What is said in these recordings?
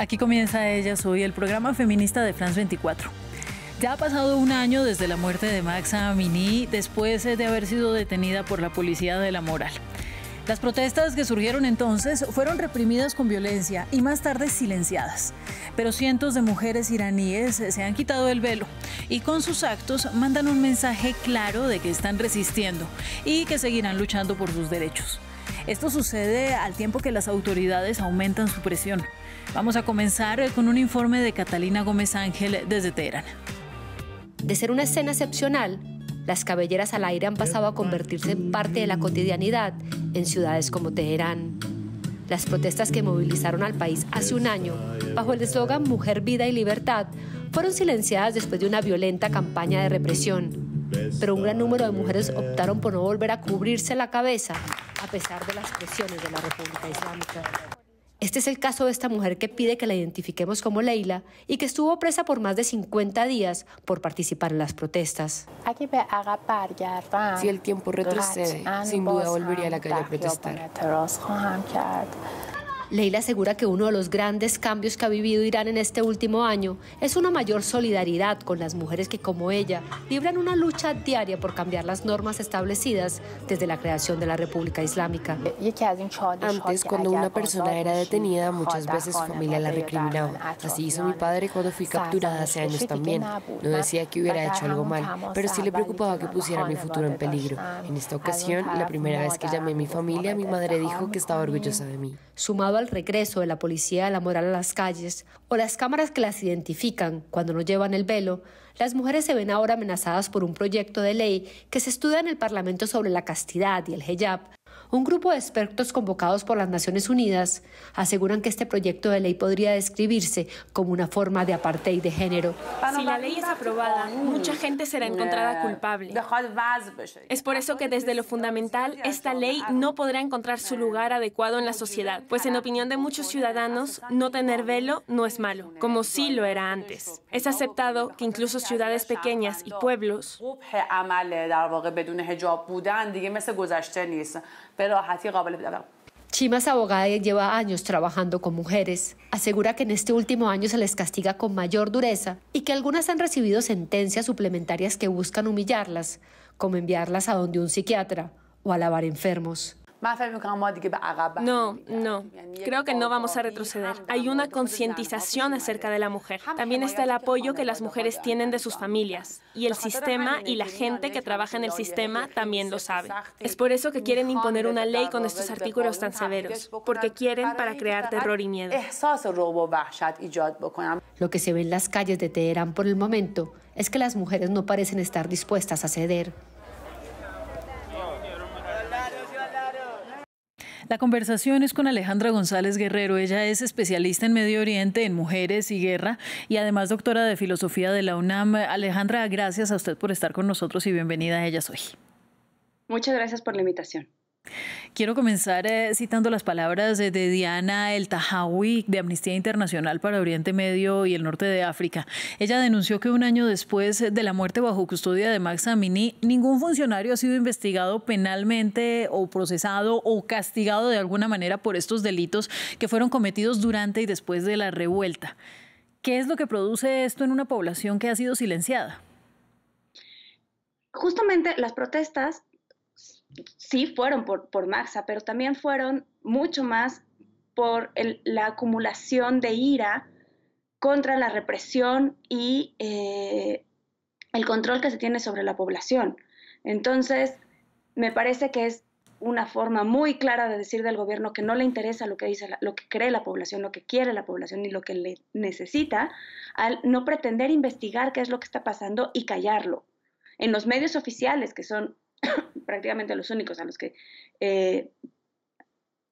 Aquí comienza ella, soy el programa feminista de France 24. Ya ha pasado un año desde la muerte de Maxa Amini después de haber sido detenida por la policía de la moral. Las protestas que surgieron entonces fueron reprimidas con violencia y más tarde silenciadas. Pero cientos de mujeres iraníes se han quitado el velo y con sus actos mandan un mensaje claro de que están resistiendo y que seguirán luchando por sus derechos. Esto sucede al tiempo que las autoridades aumentan su presión. Vamos a comenzar con un informe de Catalina Gómez Ángel desde Teherán. De ser una escena excepcional, las cabelleras al aire han pasado a convertirse en parte de la cotidianidad en ciudades como Teherán. Las protestas que movilizaron al país hace un año, bajo el eslogan Mujer, Vida y Libertad, fueron silenciadas después de una violenta campaña de represión. Pero un gran número de mujeres optaron por no volver a cubrirse la cabeza a pesar de las presiones de la República Islámica. Este es el caso de esta mujer que pide que la identifiquemos como Leila y que estuvo presa por más de 50 días por participar en las protestas. Si el tiempo retrocede, sin duda volvería a la calle a protestar. Leila asegura que uno de los grandes cambios que ha vivido Irán en este último año es una mayor solidaridad con las mujeres que, como ella, libran una lucha diaria por cambiar las normas establecidas desde la creación de la República Islámica. Antes, cuando una persona era detenida, muchas veces su familia la recriminaba. Así hizo mi padre cuando fui capturada hace años también. No decía que hubiera hecho algo mal, pero sí le preocupaba que pusiera mi futuro en peligro. En esta ocasión, la primera vez que llamé a mi familia, mi madre dijo que estaba orgullosa de mí. Sumado al regreso de la policía a la moral a las calles o las cámaras que las identifican cuando no llevan el velo, las mujeres se ven ahora amenazadas por un proyecto de ley que se estudia en el Parlamento sobre la castidad y el hijab, un grupo de expertos convocados por las Naciones Unidas aseguran que este proyecto de ley podría describirse como una forma de apartheid de género. Si la ley es aprobada, mucha gente será encontrada culpable. Es por eso que desde lo fundamental, esta ley no podrá encontrar su lugar adecuado en la sociedad, pues en opinión de muchos ciudadanos, no tener velo no es malo, como sí lo era antes. Es aceptado que incluso ciudades pequeñas y pueblos Chima es abogada y lleva años trabajando con mujeres. Asegura que en este último año se les castiga con mayor dureza y que algunas han recibido sentencias suplementarias que buscan humillarlas, como enviarlas a donde un psiquiatra o a lavar enfermos. No, no. Creo que no vamos a retroceder. Hay una concientización acerca de la mujer. También está el apoyo que las mujeres tienen de sus familias. Y el sistema y la gente que trabaja en el sistema también lo sabe. Es por eso que quieren imponer una ley con estos artículos tan severos, porque quieren para crear terror y miedo. Lo que se ve en las calles de Teherán por el momento es que las mujeres no parecen estar dispuestas a ceder. La conversación es con Alejandra González Guerrero. Ella es especialista en Medio Oriente, en mujeres y guerra y además doctora de filosofía de la UNAM. Alejandra, gracias a usted por estar con nosotros y bienvenida a Ellas Hoy. Muchas gracias por la invitación. Quiero comenzar eh, citando las palabras de, Diana El Tahawi de Amnistía Internacional para Oriente Medio y el Norte de África. Ella denunció que un año después de la muerte bajo custodia de Max Amini, ningún funcionario ha sido investigado penalmente o procesado o castigado de alguna manera por estos delitos que fueron cometidos durante y después de la revuelta. ¿Qué es lo que produce esto en una población que ha sido silenciada? Justamente las protestas sí fueron por, por Maxa, pero también fueron mucho más por la acumulación de ira contra la represión y eh, el control que se tiene sobre la población. Entonces, me parece que es una forma muy clara de decir del gobierno que no le interesa lo que dice, lo que cree la población, lo que quiere la población y lo que le necesita, al no pretender investigar qué es lo que está pasando y callarlo. En los medios oficiales, que son prácticamente los únicos a los que eh,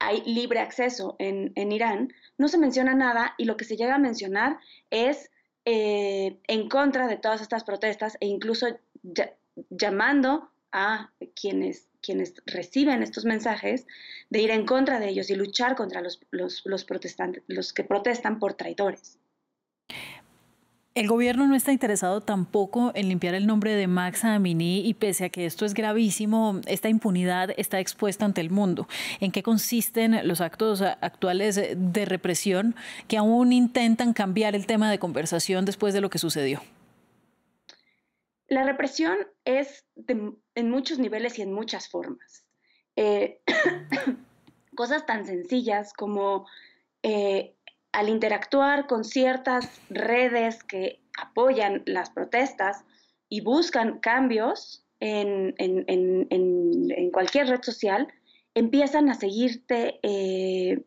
hay libre acceso en, Irán, no se menciona nada y lo que se llega a mencionar es eh, en contra de todas estas protestas e incluso llamando a quienes, quienes reciben estos mensajes de ir en contra de ellos y luchar contra los, los protestantes, los que protestan por traidores. El gobierno no está interesado tampoco en limpiar el nombre de Max Amini y pese a que esto es gravísimo, esta impunidad está expuesta ante el mundo. ¿En qué consisten los actos actuales de represión que aún intentan cambiar el tema de conversación después de lo que sucedió? La represión es en muchos niveles y en muchas formas. Eh, cosas tan sencillas como eh, al interactuar con ciertas redes que apoyan las protestas y buscan cambios en, cualquier red social, empiezan a seguirte eh,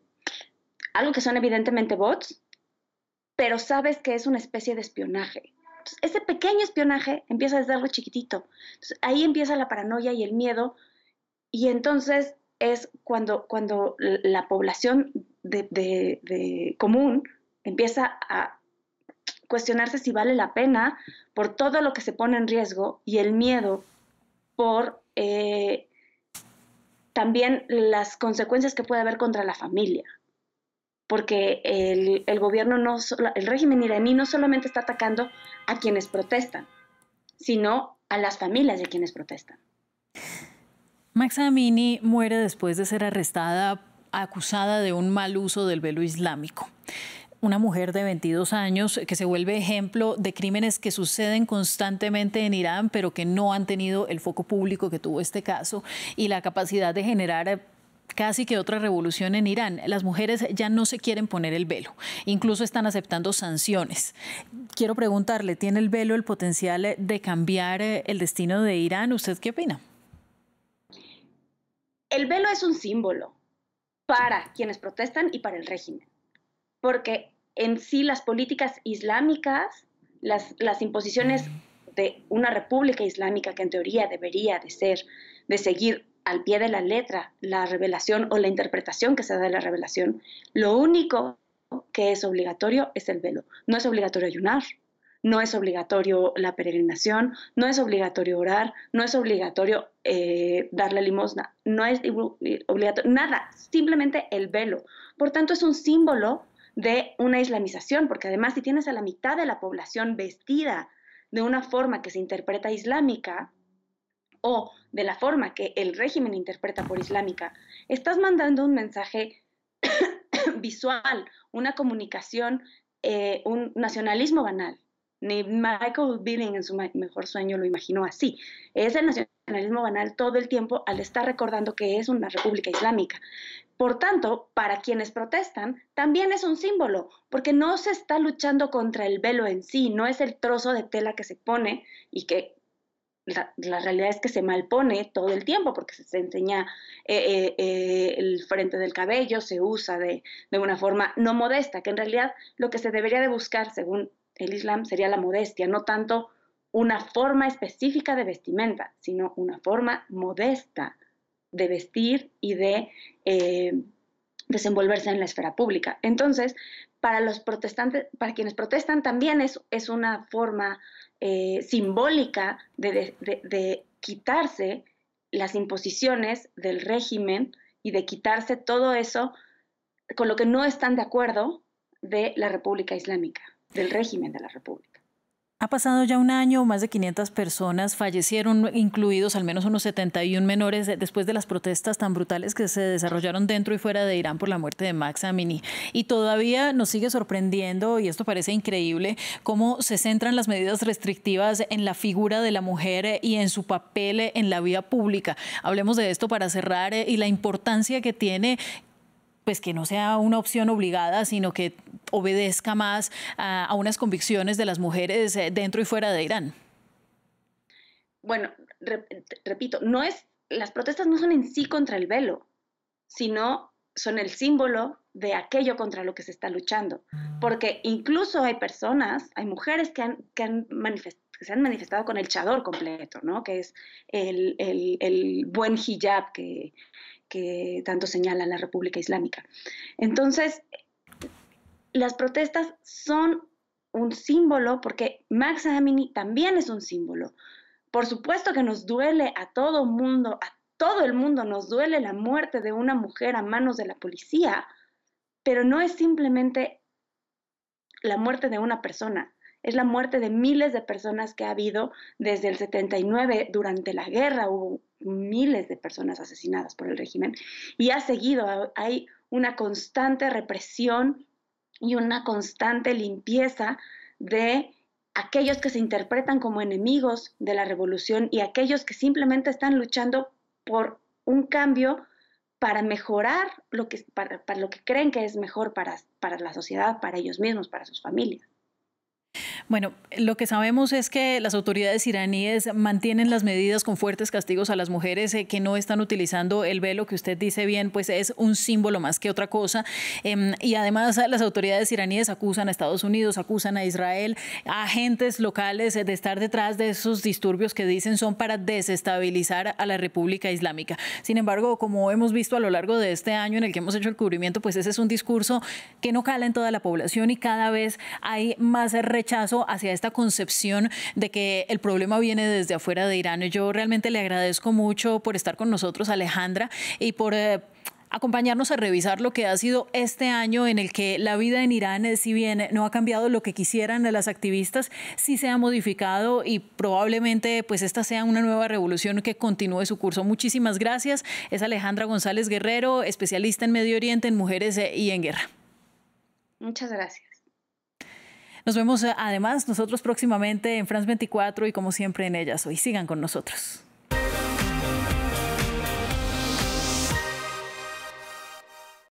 algo que son evidentemente bots, pero sabes que es una especie de espionaje. ese pequeño espionaje empieza desde algo chiquitito. ahí empieza la paranoia y el miedo, y entonces es cuando, cuando la población de, común empieza a cuestionarse si vale la pena por todo lo que se pone en riesgo y el miedo por eh, también las consecuencias que puede haber contra la familia. Porque el, el, gobierno, no, el régimen iraní no solamente está atacando a quienes protestan, sino a las familias de quienes protestan. Max Amini muere después de ser arrestada acusada de un mal uso del velo islámico una mujer de 22 años que se vuelve ejemplo de crímenes que suceden constantemente en Irán, pero que no han tenido el foco público que tuvo este caso y la capacidad de generar casi que otra revolución en Irán. Las mujeres ya no se quieren poner el velo, incluso están aceptando sanciones. Quiero preguntarle, ¿tiene el velo el potencial de cambiar el destino de Irán? ¿Usted qué opina? El velo es un símbolo para quienes protestan y para el régimen. Porque en sí las políticas islámicas, las, imposiciones de una república islámica que en teoría debería de ser, de seguir al pie de la letra la revelación o la interpretación que se da de la revelación, lo único que es obligatorio es el velo. No es obligatorio ayunar, no es obligatorio la peregrinación, no es obligatorio orar, no es obligatorio eh, darle limosna, no es obligatorio, nada, simplemente el velo. Por tanto, es un símbolo de una islamización, porque además si tienes a la mitad de la población vestida de una forma que se interpreta islámica, o de la forma que el régimen interpreta por islámica, estás mandando un mensaje visual, una comunicación, eh, un nacionalismo banal. Ni Michael Billing en su mejor sueño lo imaginó así. Es el nacionalismo banal todo el tiempo al estar recordando que es una república islámica. Por tanto, para quienes protestan, también es un símbolo, porque no se está luchando contra el velo en sí, no es el trozo de tela que se pone y que la, realidad es que se malpone todo el tiempo porque se, enseña eh, eh, eh, el frente del cabello, se usa de, de, una forma no modesta, que en realidad lo que se debería de buscar, según el Islam sería la modestia, no tanto una forma específica de vestimenta, sino una forma modesta de vestir y de eh, desenvolverse en la esfera pública. Entonces, para los protestantes, para quienes protestan, también es, es una forma eh, simbólica de quitarse las imposiciones del régimen y de quitarse todo eso con lo que no están de acuerdo de la República Islámica del régimen de la República. Ha pasado ya un año, más de 500 personas fallecieron, incluidos al menos unos 71 menores, después de las protestas tan brutales que se desarrollaron dentro y fuera de Irán por la muerte de Max Amini. Y todavía nos sigue sorprendiendo, y esto parece increíble, cómo se centran las medidas restrictivas en la figura de la mujer y en su papel en la vida pública. Hablemos de esto para cerrar y la importancia que tiene pues que no sea una opción obligada, sino que obedezca más a, unas convicciones de las mujeres eh, dentro y fuera de Irán. Bueno, repito, no es, las protestas no son en sí contra el velo, sino son el símbolo de aquello contra lo que se está luchando. Porque incluso hay personas, hay mujeres que, han, que, han que se han manifestado con el chador completo, ¿no? que es el, buen hijab que, que tanto señala la República Islámica. Entonces, las protestas son un símbolo porque Max Amini también es un símbolo. Por supuesto que nos duele a todo mundo, a todo el mundo nos duele la muerte de una mujer a manos de la policía, pero no es simplemente la muerte de una persona, es la muerte de miles de personas que ha habido desde el 79, durante la guerra hubo miles de personas asesinadas por el régimen y ha seguido, hay una constante represión y una constante limpieza de aquellos que se interpretan como enemigos de la revolución y aquellos que simplemente están luchando por un cambio para mejorar lo que, para, lo que creen que es mejor para, para la sociedad, para ellos mismos, para sus familias. Bueno, lo que sabemos es que las autoridades iraníes mantienen las medidas con fuertes castigos a las mujeres eh, que no están utilizando el velo, que usted dice bien, pues es un símbolo más que otra cosa. Em, y además las autoridades iraníes acusan a Estados Unidos, acusan a Israel, a agentes locales eh, de estar detrás de esos disturbios que dicen son para desestabilizar a la República Islámica. Sin embargo, como hemos visto a lo largo de este año en el que hemos hecho el cubrimiento, pues ese es un discurso que no cala en toda la población y cada vez hay más rechazo hacia esta concepción de que el problema viene desde afuera de Irán. Yo realmente le agradezco mucho por estar con nosotros, Alejandra, y por... Eh, acompañarnos a revisar lo que ha sido este año en el que la vida en Irán, eh, si bien no ha cambiado lo que quisieran las activistas, sí se ha modificado y probablemente pues esta sea una nueva revolución que continúe su curso. Muchísimas gracias. Es Alejandra González Guerrero, especialista en Medio Oriente, en mujeres eh, y en guerra. Muchas gracias. Nos vemos eh, además nosotros próximamente en France 24 y como siempre en ellas hoy. Sigan con nosotros.